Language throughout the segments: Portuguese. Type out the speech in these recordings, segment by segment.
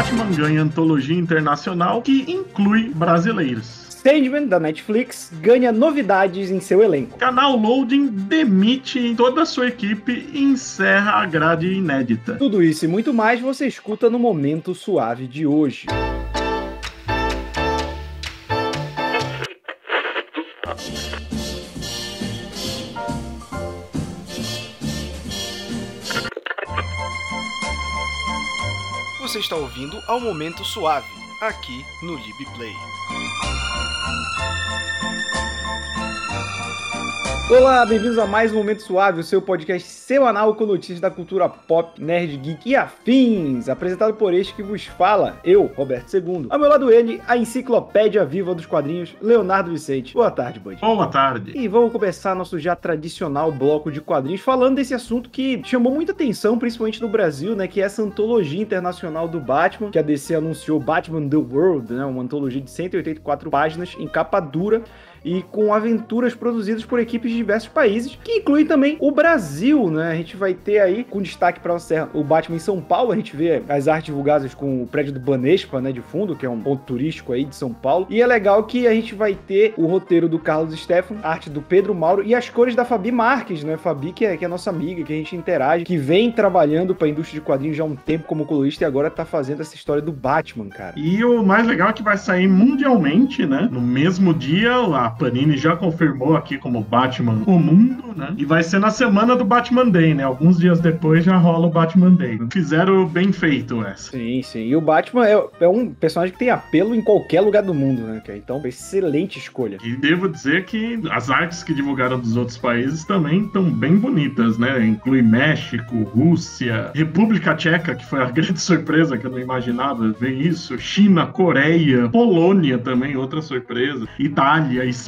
Batman ganha antologia internacional que inclui brasileiros. Sandman, da Netflix, ganha novidades em seu elenco. Canal Loading demite toda a sua equipe e encerra a grade inédita. Tudo isso e muito mais você escuta no Momento Suave de hoje. Você está ouvindo ao Momento Suave, aqui no LibPlay. Olá, bem-vindos a mais um Momento Suave, o seu podcast semanal com notícias da cultura pop, nerd, geek e afins, apresentado por este que vos fala, eu, Roberto II. Ao meu lado ele, a enciclopédia viva dos quadrinhos, Leonardo Vicente. Boa tarde, Bud. Boa tarde. E vamos começar nosso já tradicional bloco de quadrinhos falando desse assunto que chamou muita atenção, principalmente no Brasil, né, que é essa antologia internacional do Batman, que a DC anunciou Batman The World, né, uma antologia de 184 páginas em capa dura e com aventuras produzidas por equipes de diversos países, que inclui também o Brasil, né? A gente vai ter aí, com destaque para o Batman em São Paulo, a gente vê as artes divulgadas com o prédio do Banespa, né, de fundo, que é um ponto turístico aí de São Paulo. E é legal que a gente vai ter o roteiro do Carlos Stefan, arte do Pedro Mauro e as cores da Fabi Marques, né? Fabi, que é, que é nossa amiga, que a gente interage, que vem trabalhando para a indústria de quadrinhos já há um tempo como colorista e agora tá fazendo essa história do Batman, cara. E o mais legal é que vai sair mundialmente, né? No mesmo dia, a Panini já confirmou aqui como Batman o mundo, né? E vai ser na semana do Batman Day, né? Alguns dias depois já rola o Batman Day. Fizeram bem feito essa. Sim, sim. E o Batman é, é um personagem que tem apelo em qualquer lugar do mundo, né? Então, excelente escolha. E devo dizer que as artes que divulgaram dos outros países também estão bem bonitas, né? Inclui México, Rússia, República Tcheca, que foi a grande surpresa que eu não imaginava ver isso, China, Coreia, Polônia também, outra surpresa, Itália, Espanha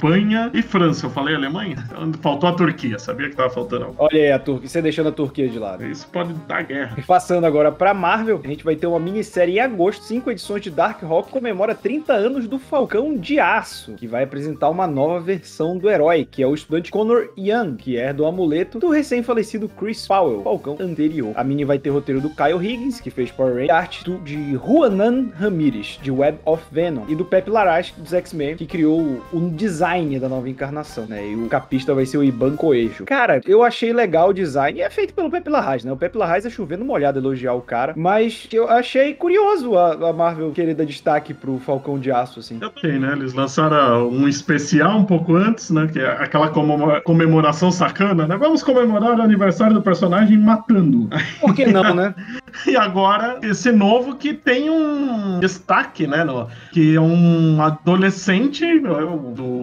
e França. Eu falei Alemanha? Faltou a Turquia, sabia que tava faltando algo. Olha aí a Turquia, você deixando a Turquia de lado. Isso pode dar guerra. E passando agora pra Marvel, a gente vai ter uma minissérie em agosto, cinco edições de Dark Hawk comemora 30 anos do Falcão de Aço, que vai apresentar uma nova versão do herói, que é o estudante Connor Young, que é do amuleto do recém-falecido Chris Powell, Falcão anterior. A mini vai ter roteiro do Kyle Higgins, que fez Power Rangers, arte do, de Juanan Ramirez, de Web of Venom, e do Pep Larraz, dos X-Men, que criou o design da nova encarnação, né? E o capista vai ser o Iban Coelho. Cara, eu achei legal o design, e é feito pelo Pep Larraz, né? O Pep Larraz é chovendo molhado elogiar o cara, mas eu achei curioso a, a Marvel querer dar destaque pro Falcão de Aço, assim. Eu tenho, né? Eles lançaram um especial um pouco antes, né? Que é aquela comemoração sacana, né? Vamos comemorar o aniversário do personagem matando. Por que não, né? e agora, esse novo que tem um destaque, né? No, que é um adolescente,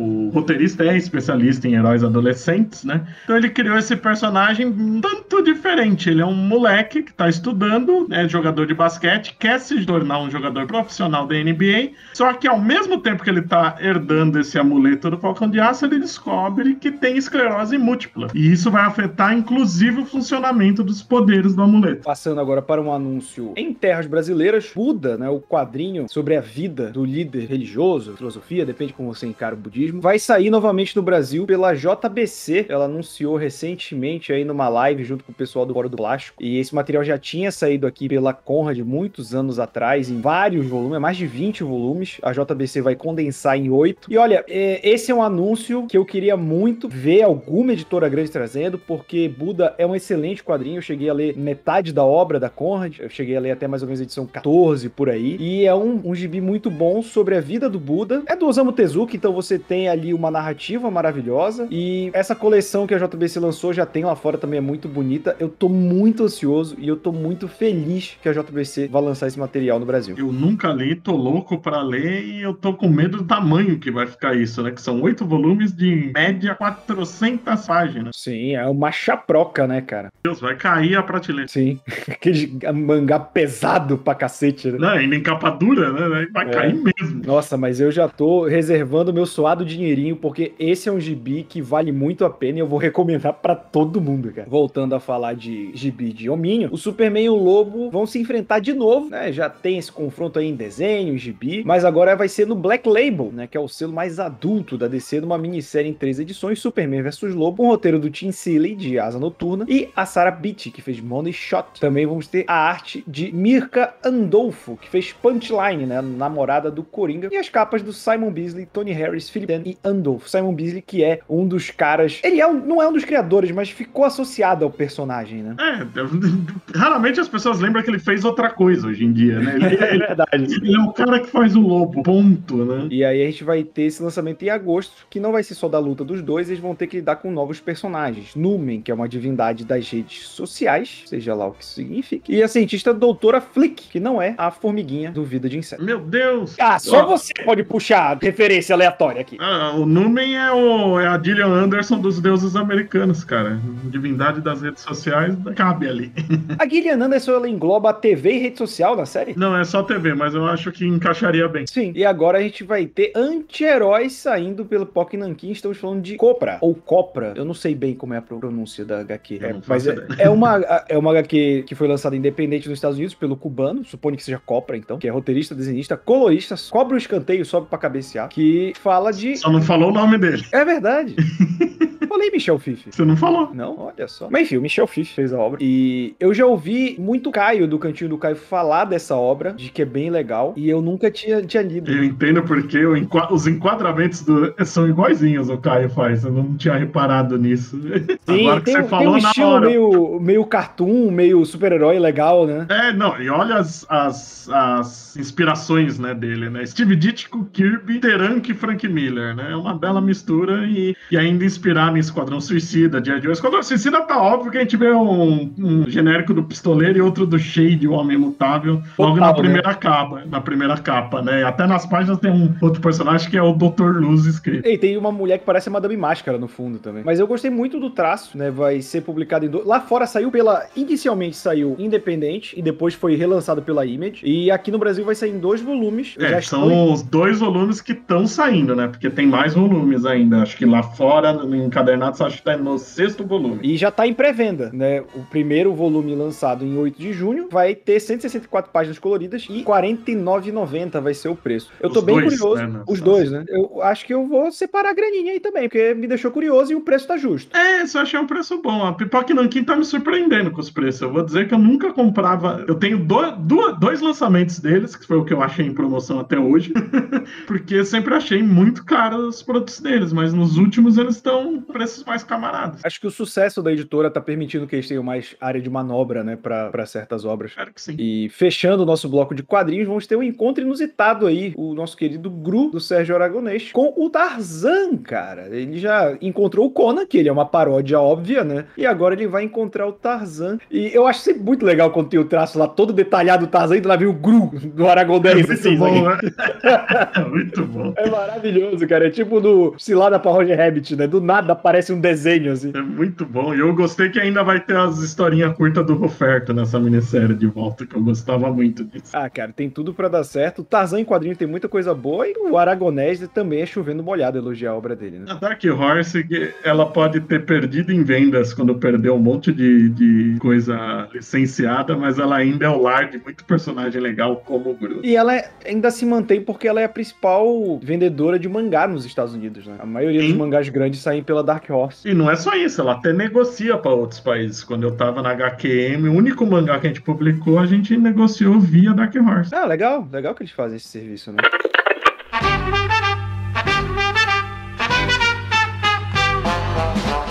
o roteirista é especialista em heróis adolescentes, né? Então ele criou esse personagem tanto diferente. Ele é um moleque que tá estudando, é jogador de basquete, quer se tornar um jogador profissional da NBA, só que ao mesmo tempo que ele tá herdando esse amuleto do Falcão de Aço, ele descobre que tem esclerose múltipla. E isso vai afetar, inclusive, o funcionamento dos poderes do amuleto. Passando agora para um anúncio em terras brasileiras, Buda, né, o quadrinho sobre a vida do líder religioso, filosofia, depende como você encara o budismo, vai sair novamente no Brasil pela JBC. Ela anunciou recentemente aí numa live junto com o pessoal do Fora do Plástico. E esse material já tinha saído aqui pela Conrad muitos anos atrás, em vários volumes, mais de 20 volumes. A JBC vai condensar em 8. E olha, é, esse é um anúncio que eu queria muito ver alguma editora grande trazendo, porque Buda é um excelente quadrinho. Eu cheguei a ler metade da obra da Conrad, eu cheguei a ler até mais ou menos a edição 14 por aí. E é um, um gibi muito bom sobre a vida do Buda. É do Osamu Tezuka, então você tem ali uma narrativa maravilhosa. E essa coleção que a JBC lançou já tem lá fora também é muito bonita. Eu tô muito ansioso e eu tô muito feliz que a JBC vai lançar esse material no Brasil. Eu nunca li, tô louco para ler e eu tô com medo do tamanho que vai ficar isso, né? Que são oito volumes de em média 400 páginas. Sim, é uma chaproca, né, cara? Deus, vai cair a prateleira. Sim, aquele mangá pesado pra cacete, né? Não, ainda em capa dura, né? Vai É. cair mesmo. Nossa, mas eu já tô reservando meu suado de dinheirinho, porque esse é um gibi que vale muito a pena e eu vou recomendar para todo mundo, cara. Voltando a falar de gibi de hominho, o Superman e o Lobo vão se enfrentar de novo, né? Já tem esse confronto aí em desenho, em gibi, mas agora vai ser no Black Label, né? Que é o selo mais adulto da DC, numa minissérie em três edições, Superman vs Lobo, um roteiro do Tim Seeley, de Asa Noturna, e a Sarah Beatty, que fez Money Shot. Também vamos ter a arte de Mirka Andolfo, que fez Punchline, né? Namorada do Coringa, e as capas do Simon Beasley, Tony Harris, Philip Dan e Andolfo. Simon Beasley, que é um dos caras. Ele é um, não é um dos criadores, mas ficou associado ao personagem, né? É, raramente as pessoas lembram que ele fez outra coisa hoje em dia, né? Ele, é verdade. Ele é o cara que faz o lobo, ponto, né? E aí a gente vai ter esse lançamento em agosto, que não vai ser só da luta dos dois, eles vão ter que lidar com novos personagens. Numen, que é uma divindade das redes sociais, seja lá o que isso signifique. E a cientista doutora Flick, que não é a formiguinha do Vida de Inseto. Meu Deus! Ah, só você pode puxar referência aleatória aqui. Ah, o Numen é, o, é a Gillian Anderson dos deuses americanos, cara. Divindade das redes sociais cabe ali. A Gillian Anderson, ela engloba a TV e rede social na série? Não, é só TV, mas eu acho que encaixaria bem. Sim. E agora a gente vai ter anti-heróis saindo pelo POC Nankin. Estamos falando de Copra, ou Copra. Eu não sei bem como é a pronúncia da HQ. Não mas é, é uma, é uma HQ que foi lançada independente nos Estados Unidos pelo cubano, suponho que seja Copra, então, que é roteirista, desenhista, colorista, cobra o escanteio, sobe pra cabecear, que fala de. Só não falou o nome dele. É verdade. Falei Michel Fife. Você não falou. Não, olha só. Mas enfim, o Michel Fife fez a obra. E eu já ouvi muito Caio, do Cantinho do Caio, falar dessa obra, de que é bem legal. E eu nunca tinha, tinha lido. Eu entendo porque enqua- os enquadramentos do- são iguaizinhos o Caio faz. Eu não tinha reparado nisso. Sim, Agora que tem, você um- tem falou um na estilo hora. meio, meio cartoon, meio super-herói legal, né? É, não, e olha as, as, as inspirações né, dele, né? Steve Ditko, Kirby, Terank e Frank Miller, né? É uma bela mistura e, e ainda inspirado em Esquadrão Suicida, Dia de hoje. Esquadrão Suicida tá óbvio que a gente vê um, um genérico do Pistoleiro e outro do Shade, o Homem Mutável, logo na primeira capa, na primeira capa, né? Até nas páginas tem um outro personagem que é o Dr. Luz escrito. E tem uma mulher que parece a Madame Máscara no fundo também. Mas eu gostei muito do traço, né? Vai ser publicado em. Do... Lá fora saiu pela. Inicialmente saiu independente e depois foi relançado pela Image. E aqui no Brasil vai sair em dois volumes. É, são estou- os dois volumes que estão saindo, né? Porque tem mais volumes ainda. Acho que lá fora, no encadernado, acho que tá no sexto volume. E já tá em pré-venda, né? O primeiro volume lançado em 8 de junho vai ter 164 páginas coloridas e R$ 49,90 vai ser o preço. Eu tô Os bem dois, curioso. né, Os dois, né? Eu acho que eu vou separar a graninha aí também, porque me deixou curioso e o preço tá justo. É, isso eu achei um preço bom. A Pipoca Nankin tá me surpreendendo com os preços. Eu vou dizer que eu nunca comprava. Eu tenho do- dois lançamentos deles, que foi o que eu achei em promoção até hoje. porque eu sempre achei muito caro os produtos deles, mas nos últimos eles estão preços mais camaradas. Acho que o sucesso da editora tá permitindo que eles tenham mais área de manobra, né, pra pra certas obras. Espero que sim. E fechando o nosso bloco de quadrinhos, vamos ter um encontro inusitado aí, o nosso querido Gru, do Sérgio Aragonês, com o Tarzan, cara. Ele já encontrou o Conan, que ele é uma paródia óbvia, né? E agora ele vai encontrar o Tarzan. E eu acho sempre muito legal quando tem o traço lá todo detalhado do Tarzan, e lá vem o Gru do Aragonês. É muito assim, bom, né? É muito bom. É maravilhoso, cara. É tipo do Cilada pra Roger Rabbit, né? Do nada aparece um desenho, assim. É muito bom. E eu gostei que ainda vai ter as historinhas curtas do Roferto nessa minissérie de volta, que eu gostava muito disso. Ah, cara, tem tudo pra dar certo. O Tarzan em quadrinho tem muita coisa boa e o Aragonés também é chovendo molhado elogiar a obra dele, né? A Dark Horse, ela pode ter perdido em vendas quando perdeu um monte de, de coisa licenciada, mas ela ainda é o lar de muito personagem legal como o Gru. E ela é- ainda se mantém porque ela é a principal vendedora de mangá nos Estados Unidos, né? A maioria dos Sim. mangás grandes saem pela Dark Horse. E não é só isso, ela até negocia para outros países. Quando eu tava na HQM, o único mangá que a gente publicou, a gente negociou via Dark Horse. Ah, legal, legal que eles fazem esse serviço, né?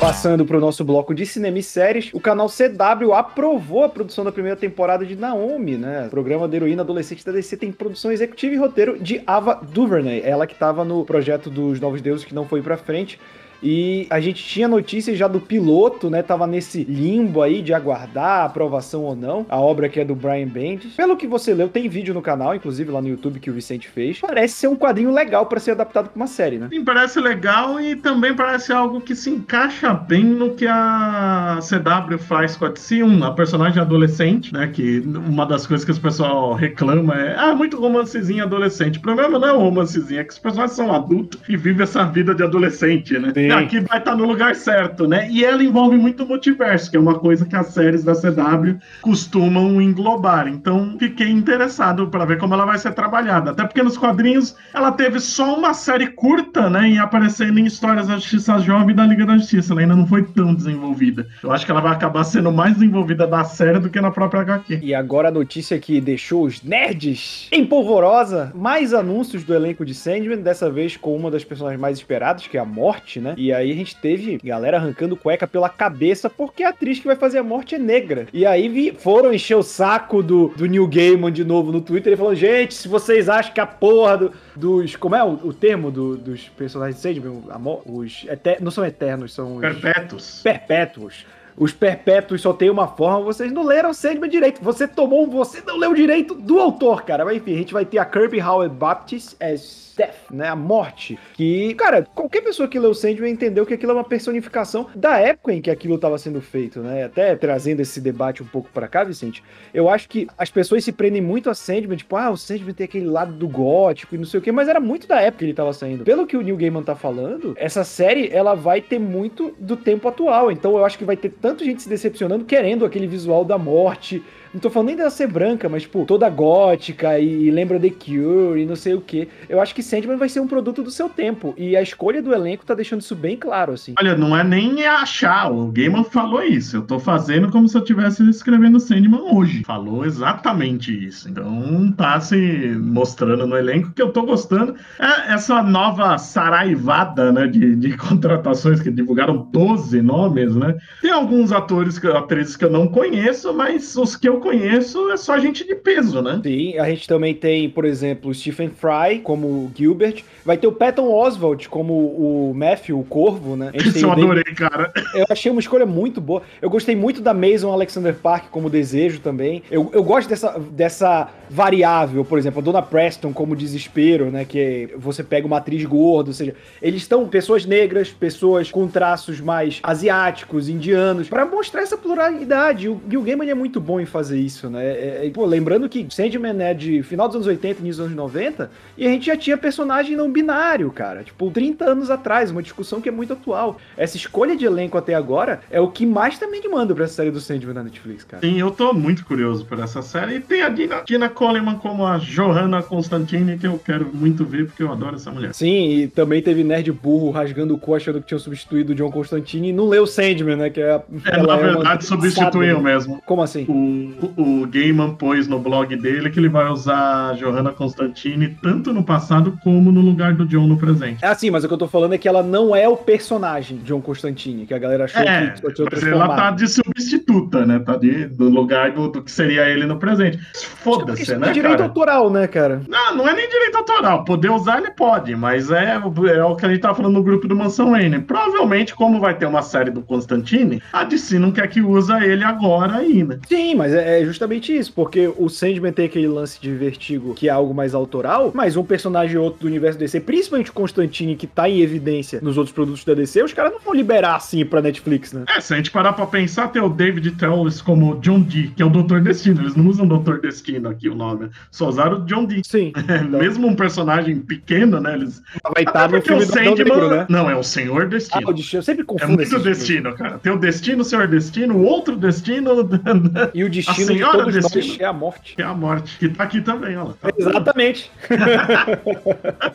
Passando para o nosso bloco de cinema e séries, o canal CW aprovou a produção da primeira temporada de Naomi, né? O programa da heroína adolescente da DC tem produção executiva e roteiro de Ava DuVernay, ela que estava no projeto dos Novos Deuses que não foi para frente. E a gente tinha notícias já do piloto, né? Tava nesse limbo aí de aguardar a aprovação ou não. A obra que é do Brian Bendis. Pelo que você leu, tem vídeo no canal, inclusive lá no YouTube que o Vicente fez. Parece ser um quadrinho legal para ser adaptado para uma série, né? Sim, parece legal e também parece algo que se encaixa bem no que a CW faz com a DC1, a personagem adolescente, né? Que uma das coisas que os pessoal reclama é ah, muito romancezinho adolescente. O problema não é o romancezinho, é que os personagens são adultos e vivem essa vida de adolescente, né? Sim. Aqui vai estar no lugar certo, né? E ela envolve muito o multiverso, que é uma coisa que as séries da CW costumam englobar. Então, fiquei interessado para ver como ela vai ser trabalhada. Até porque nos quadrinhos ela teve só uma série curta, né? E aparecendo em histórias da Justiça Jovem e da Liga da Justiça. Ela ainda não foi tão desenvolvida. Eu acho que ela vai acabar sendo mais desenvolvida da série do que na própria HQ. E agora a notícia que deixou os nerds em polvorosa, mais anúncios do elenco de Sandman, dessa vez com uma das personagens mais esperadas, que é a Morte, né? E aí a gente teve galera arrancando cueca pela cabeça porque a atriz que vai fazer a Morte é negra. E aí vi, foram encher o saco do, do Neil Gaiman de novo no Twitter e falou: gente, se vocês acham que a porra do- dos. Como é o, o termo do- dos personagens de Sandman? Os eter- não são eternos, são os Perpétuos. perpétuos. Os perpétuos só tem uma forma, vocês não leram Sandman direito. Você tomou um, você não leu direito do autor, cara. Mas enfim, a gente vai ter a Kirby Howard Baptist as Death, né? A morte. Que, cara, qualquer pessoa que leu Sandman entendeu que aquilo é uma personificação da época em que aquilo estava sendo feito, né? Até trazendo esse debate um pouco pra cá, Vicente. Eu acho que as pessoas se prendem muito a Sandman, tipo, ah, o Sandman tem aquele lado do gótico e não sei o quê, mas era muito da época que ele tava saindo. Pelo que o Neil Gaiman tá falando, essa série, ela vai ter muito do tempo atual. Então eu acho que vai ter tanto gente se decepcionando querendo aquele visual da morte. Não tô falando nem dela ser branca, mas, tipo, toda gótica e, lembra The Cure e não sei o que. Eu acho que Sandman vai ser um produto do seu tempo. E a escolha do elenco tá deixando isso bem claro, assim. Olha, não é nem achar, o Gaiman falou isso. Eu tô fazendo como se eu estivesse escrevendo Sandman hoje. Falou exatamente isso. Então tá se mostrando no elenco que eu tô gostando. É essa nova saraivada, né, de, de contratações que divulgaram 12 nomes, né? Tem alguns atores, atrizes que eu não conheço, mas os que eu conheço é só gente de peso, né? Sim, a gente também tem, por exemplo, o Stephen Fry como Gilbert. Vai ter o Patton Oswalt como o Matthew, o Corvo, né? Isso eu o David- adorei, cara. Eu achei uma escolha muito boa. Eu gostei muito da Mason Alexander Park como desejo também. Eu, eu gosto dessa, dessa variável, por exemplo, a Dona Preston como desespero, né? Que você pega uma atriz gorda, ou seja, eles estão pessoas negras, pessoas com traços mais asiáticos, indianos, pra mostrar essa pluralidade. E o Gil Gaiman é muito bom em fazer isso, né? É- é- pô, lembrando que Sandman é de final dos anos 80, início dos anos 90, e a gente já tinha personagem não binário, cara. Tipo, 30 anos atrás, uma discussão que é muito atual. Essa escolha de elenco até agora é o que mais também demanda pra essa série do Sandman na Netflix, cara. Sim, eu tô muito curioso por essa série. E tem a Dina, Dina Coleman como a Johanna Constantine, que eu quero muito ver, porque eu adoro essa mulher. Sim, e também teve nerd burro rasgando o cu achando que tinham substituído o John Constantine e não leu Sandman, né? Que é, a- É, na verdade, substituiu desgraçada, né? mesmo. Como assim? O, o Gaiman pôs no blog dele que ele vai usar a Johanna Constantine tanto no passado como no lugar do John no presente. É assim, mas o que eu tô falando é que ela não é o personagem John Constantine, que a galera achou É, que tinha mas ela tá de substituta, né? Tá de, do lugar do, do que seria ele no presente. Foda-se, é né, direito cara? autoral, né, cara? Não, não é nem direito autoral. Poder usar, ele pode, mas é, é o que a gente tava falando no grupo do Mansão Wayne. Provavelmente, como vai ter uma série do Constantine, a DC não quer que usa ele agora aí, né? Sim, mas é é justamente isso, porque o Sandman tem aquele lance de vertigo que é algo mais autoral, mas um personagem ou outro do universo DC, principalmente o Constantine, que tá em evidência nos outros produtos da DC, os caras não vão liberar assim pra Netflix, né? É, se a gente parar pra pensar, tem o David Tellus como John Dee, que é o Doutor Destino. Eles não usam Doutor Destino aqui o nome, só usaram o John Dee. Sim. Mesmo um personagem pequeno, né? Eles. Vai estar no filme o Sandman. Negro, né? Não, é o Senhor Ah, Destino. destino. Eu sempre É confundo muito esses filmes. destino, cara. Tem o destino, o senhor destino, outro destino, E o destino A de senhora todos nós destino. é a morte. é a morte, que tá aqui também, ó. Tá- Exatamente.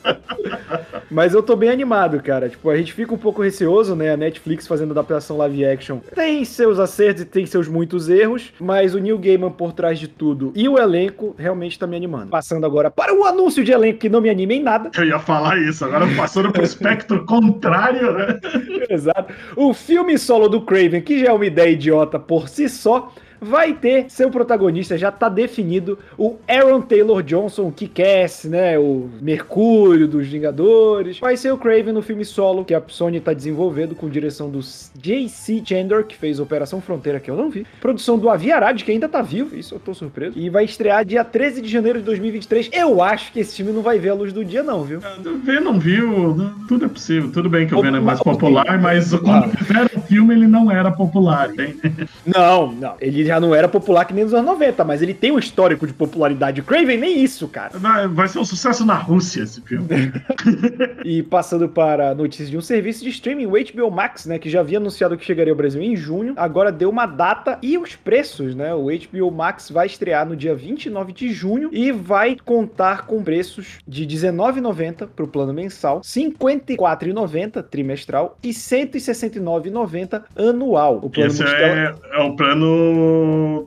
Mas eu tô bem animado, cara. Tipo, a gente fica um pouco receoso, né? A Netflix fazendo adaptação live action tem seus acertos e tem seus muitos erros, mas o Neil Gaiman por trás de tudo e o elenco realmente tá me animando. Passando agora para o anúncio de elenco que não me anima em nada. Eu ia falar isso, agora passando pro espectro contrário, né? Exato. O filme solo do Craven, que já é uma ideia idiota por si só, vai ter seu protagonista, já tá definido, o Aaron Taylor Johnson, que quer, né? O Mercúrio dos Vingadores. Vai ser o Craven no filme solo, que a Sony tá desenvolvendo com direção do J.C. Chandler, que fez Operação Fronteira, que eu não vi. Produção do Avi Arad, que ainda tá vivo, isso eu tô surpreso. E vai estrear dia 13 de janeiro de 2023. Eu acho que esse filme não vai ver a luz do dia, não, viu? Ver não viu, tudo é possível. Tudo bem que o Venom é mais popular, mas quando fizeram o filme ele não era popular, hein? Não, não. Ele já não era popular que nem nos anos 90, mas ele tem um histórico de popularidade. Craven, nem isso, cara. Vai, vai ser um sucesso na Rússia esse filme. e passando para notícias de um serviço de streaming, o HBO Max, né, que já havia anunciado que chegaria ao Brasil em junho, agora deu uma data e os preços, né? O HBO Max vai estrear no dia 29 de junho e vai contar com preços de R$19,90 para o plano mensal, R$54,90 trimestral e R$169,90 anual. O plano Esse é, é, o plano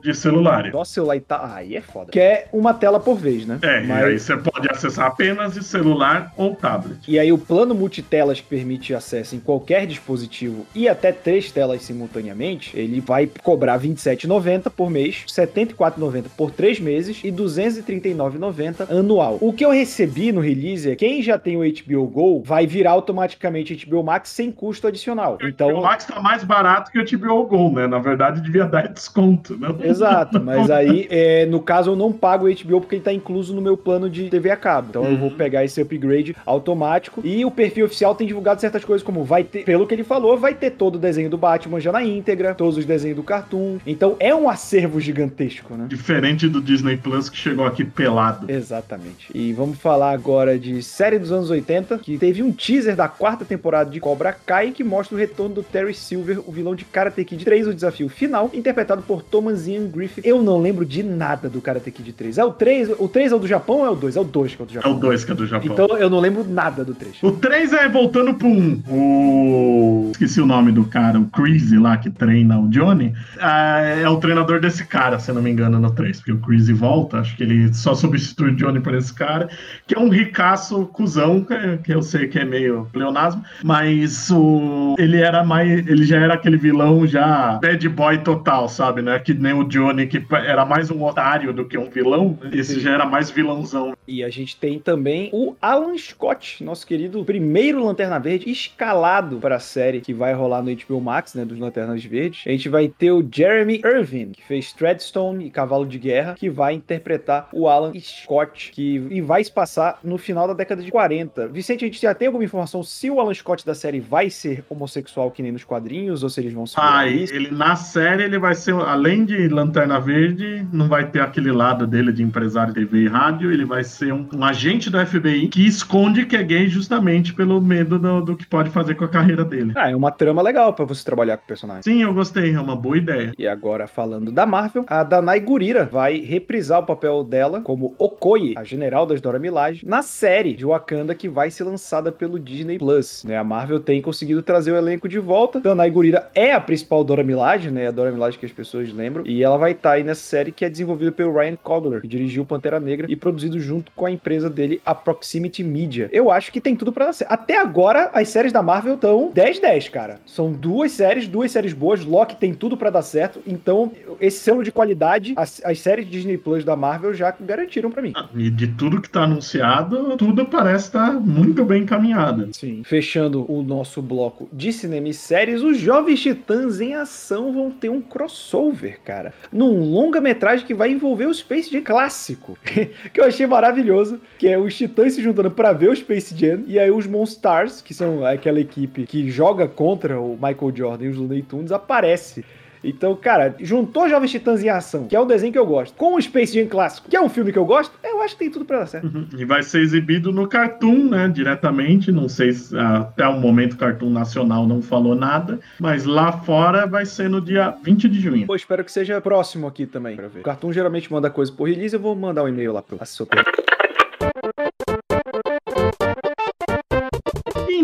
de celular. Nossa, celular tá. Aí é foda. Que é uma tela por vez, né? É, Mas... e aí você pode acessar apenas de celular ou tablet. E aí o plano multitelas que permite acesso em qualquer dispositivo e até três telas simultaneamente, ele vai cobrar R$27,90 por mês, R$74,90 por três meses e R$239,90 anual. O que eu recebi no release é quem já tem o HBO Go vai virar automaticamente HBO Max sem custo adicional. Então, o Max tá mais barato que o HBO Go, né? Na verdade, devia dar desconto, né? Exato, mas aí, é, no caso, eu não pago o HBO porque ele tá incluso no meu plano de TV a cabo. Então uhum. eu vou uhum. pegar esse upgrade automático. E o perfil oficial tem divulgado certas coisas, como vai ter, pelo que ele falou, vai ter todo o desenho do Batman já na íntegra, todos os desenhos do Cartoon. Então é um acervo gigantesco, né? Diferente do Disney Plus que chegou aqui pelado. Exatamente. E vamos falar agora de série dos anos 80, que teve um teaser da quarta temporada de Cobra Kai que mostra o retorno do Terry Silver, o vilão de Karate Kid 3, o desafio final, interpretado por Thomas Ian Griffith. Eu não lembro de nada do Karate Kid 3. É o 3? O 3 é o do Japão ou é o 2? É o 2 que é o do Japão. É o 2 que é do Japão. Então eu não lembro nada do 3. O 3 é voltando pro 1. O... Esqueci o nome do cara, o Crazy lá que treina o Johnny. É, é o treinador desse cara, se eu não me engano, no 3. Porque o Crazy volta, acho que ele só substitui o Johnny por esse cara, que é um ricaço cuzão, que eu sei que é meio pleonasmo, mas o... ele era mais. Ele já era aquele vilão já bad boy total, sabe, né? Que nem o Johnny, que era mais um otário do que um vilão. Esse já era mais vilãozão. E a gente tem também o Alan Scott, nosso querido primeiro Lanterna Verde, escalado para a série que vai rolar no HBO Max, né? Dos Lanternas Verdes. A gente vai ter o Jeremy Irvin, que fez Treadstone e Cavalo de Guerra, que vai interpretar o Alan Scott, que e vai se passar no final da década de 40. Vicente, a gente já tem alguma informação se o Alan Scott da série vai ser homossexual que nem nos quadrinhos, ou se eles vão ser. Ah, ele na série ele vai ser, além de Lanterna Verde, não vai ter aquele lado dele de empresário de TV e rádio, ele vai ser um, um agente do FBI que esconde que é gay justamente pelo medo do, do, que pode fazer com a carreira dele. Ah, é uma trama legal para você trabalhar com o personagem. Sim, eu gostei, é uma boa ideia. E agora, falando da Marvel, a Danai Gurira vai reprisar o papel dela como Okoye, a general das Dora Milaje, na série de Wakanda que vai ser lançada pelo Disney Plus. Né? A Marvel tem conseguido trazer o elenco de volta. Danai Gurira é a principal Dora Milaje, né? A Dora Milaje que as pessoas lembram. E ela vai estar tá aí nessa série que é desenvolvida pelo Ryan Coogler, que dirigiu Pantera Negra e produzido junto com a empresa dele, a Proximity Media. Eu acho que tem tudo para dar certo. Até agora, as séries da Marvel estão 10-10, cara. São duas séries, duas séries boas. Loki tem tudo para dar certo. Então, esse selo de qualidade, as, as séries Disney Plus da Marvel já garantiram para mim. Ah, e de tudo que tá anunciado, tudo parece estar tá muito bem encaminhado. Sim. Fechando o nosso bloco de cinema e séries, os Jovens Titãs em Ação vão ter um crossover, cara. Num longa-metragem que vai envolver o Space Jam clássico. que eu achei maravilhoso. Que é os Titãs se juntando para ver o Space Jam. E aí os Monstars, que são aquela equipe que joga contra o Michael Jordan e os Looney Tunes, aparece. Então, cara, juntou Jovens Titãs em Ação, que é um desenho que eu gosto, com o Space Jam clássico, que é um filme que eu gosto, eu acho que tem tudo pra dar certo. Uhum. E vai ser exibido no Cartoon, né, diretamente, não sei se até o momento o Cartoon Nacional não falou nada, mas lá fora vai ser no dia 20 de junho. Pô, espero que seja próximo aqui também, pra ver. O Cartoon geralmente manda coisa por release, eu vou mandar um e-mail lá pro assessor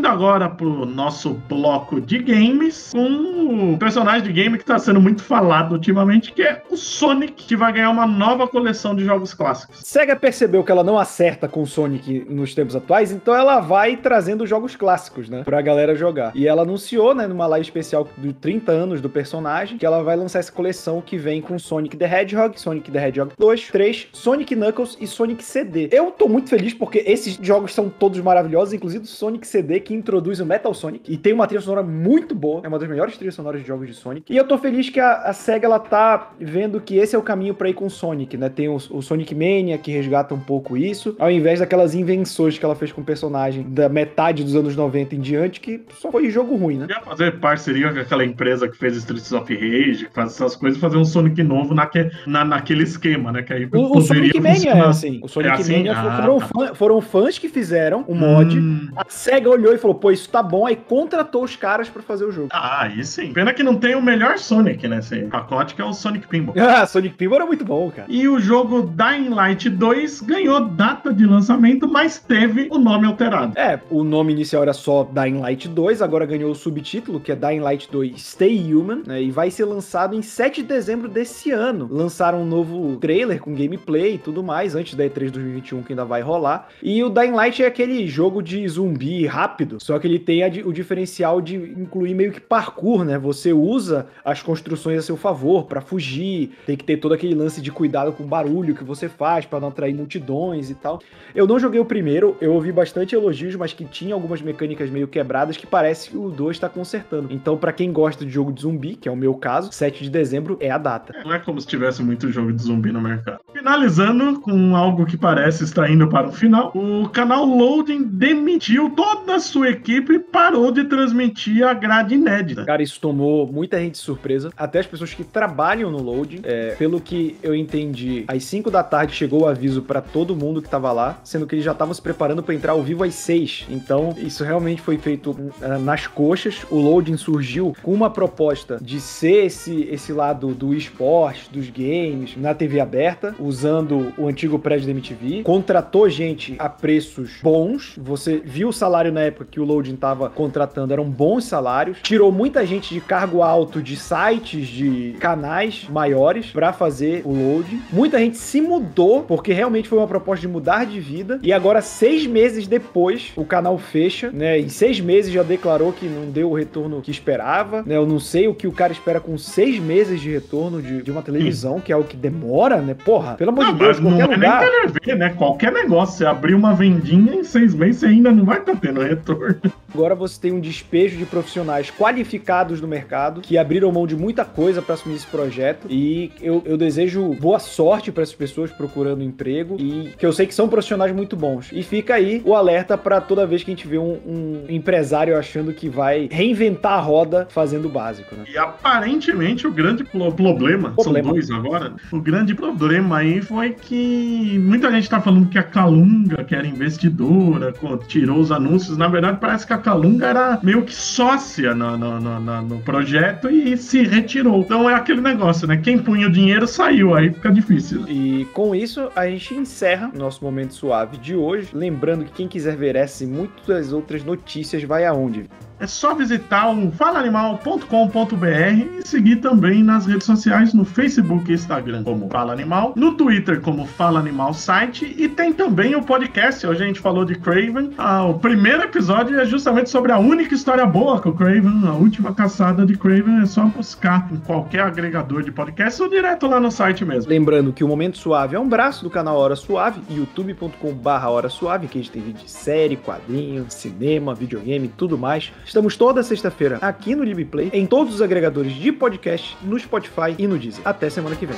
indo agora pro nosso bloco de games com outro personagem de game que tá sendo muito falado ultimamente, que é o Sonic, que vai ganhar uma nova coleção de jogos clássicos. Sega percebeu que ela não acerta com o Sonic nos tempos atuais, então ela vai trazendo jogos clássicos, né, pra galera jogar. E ela anunciou, né, numa live especial de 30 anos do personagem, que ela vai lançar essa coleção que vem com Sonic the Hedgehog, Sonic the Hedgehog 2, 3, Sonic Knuckles e Sonic CD. Eu tô muito feliz porque esses jogos são todos maravilhosos, inclusive o Sonic CD que introduz o Metal Sonic e tem uma trilha sonora muito boa, é uma das melhores trilhas sonoras de jogos de Sonic. E eu tô feliz que a, a SEGA ela tá vendo que esse é o caminho para ir com Sonic, né? Tem o, o, Sonic Mania que resgata um pouco isso, ao invés daquelas invenções que ela fez com o personagem da metade dos anos 90 em diante, que só foi jogo ruim, né? Ia fazer parceria com aquela empresa que fez Streets of Rage, que faz essas coisas, fazer um Sonic novo naque, na, naquele esquema, né? Que aí o, o Sonic Mania é assim. O Sonic é assim? Mania ah, foram, tá. fã, foram, fãs que fizeram o mod. Hum. A SEGA olhou e falou: pô, isso tá bom, aí contratou os caras para fazer o jogo. Ah, aí sim. Pena que não tem o melhor Sonic nesse pacote, que é o Sonic Pinball. Ah, Sonic Pinball era muito bom, cara. E o jogo Dying Light 2 ganhou data de lançamento, mas teve o nome alterado. É, o nome inicial era só Dying Light 2, agora ganhou o subtítulo, que é Dying Light 2 Stay Human, né, e vai ser lançado em 7 de dezembro desse ano. Lançaram um novo trailer com gameplay e tudo mais, antes da E3 2021 que ainda vai rolar. E o Dying Light é aquele jogo de zumbi rápido, só que ele tem a, o diferencial de incluir meio que parkour, né? Você usa as construções a seu favor para fugir, tem que ter todo aquele lance de cuidado com o barulho que você faz para não atrair multidões e tal. Eu não joguei o primeiro, eu ouvi bastante elogios, mas que tinha algumas mecânicas meio quebradas que parece que o 2 está consertando. Então, para quem gosta de jogo de zumbi, que é o meu caso, 7 de dezembro é a data. Não é como se tivesse muito jogo de zumbi no mercado. Finalizando com algo que parece estar indo para o final, o canal Loading demitiu toda a sua equipe e parou de transmitir a grade inédita. Cara, isso tomou muita gente de surpresa, até as pessoas que trabalham no Loading. É, pelo que eu entendi, às 5 da tarde chegou o aviso para todo mundo que tava lá, sendo que eles já estavam se preparando para entrar ao vivo às 6. Então, isso realmente foi feito uh, nas coxas. O Loading surgiu com uma proposta de ser esse, esse lado do esporte, dos games, na TV aberta, usando o antigo prédio da MTV. Contratou gente a preços bons. Você viu o salário na época que o Loading tava contratando, eram bons salários. Tirou muita gente de cargo alto de sites, de canais maiores para fazer o Loading. Muita gente se mudou porque realmente foi uma proposta de mudar de vida. E agora, seis meses depois, o canal fecha, né? Em seis meses já declarou que não deu o retorno que esperava. Né? Eu não sei o que o cara espera com seis meses de retorno de, de uma televisão, que é o que demora, né? Porra, pelo amor não, de Deus, qualquer não lugar. É nem TV, né? Qualquer negócio, você abrir uma vendinha em seis meses, você ainda não vai estar tá tendo retorno. Agora você tem um despejo de profissionais qualificados no mercado que abriram mão de muita coisa para assumir esse projeto. E eu, eu desejo boa sorte para essas pessoas procurando emprego e que eu sei que são profissionais muito bons. E fica aí o alerta para toda vez que a gente vê um, um, empresário achando que vai reinventar a roda fazendo o básico. Né? E aparentemente o grande problema, problema, são dois agora, o grande problema aí foi que muita gente tá falando que a Calunga, que era investidora, tirou os anúncios. Na verdade, parece que a Calunga era meio que sócia no, no, no, no, projeto e se retirou. Então é aquele negócio, né? Quem punha o dinheiro saiu, aí fica difícil. E com isso a gente encerra nosso momento suave de hoje. Lembrando que quem quiser ver essa e muitas outras notícias vai aonde? É só visitar o falaanimal.com.br e seguir também nas redes sociais, no Facebook e Instagram como Fala Animal, no Twitter como Fala Animal Site e tem também o podcast, hoje a gente falou de Craven. Ah, o primeiro episódio é justamente sobre a única história boa com o Craven, a última caçada de Craven, é só buscar em qualquer agregador de podcast ou direto lá no site mesmo. Lembrando que o Momento Suave é um braço do canal Hora Suave, youtube.com.br Hora Suave, que a gente tem vídeo de série, quadrinho, cinema, videogame, tudo mais. Estamos toda sexta-feira aqui no LibPlay, em todos os agregadores de podcast, no Spotify e no Deezer. Até semana que vem.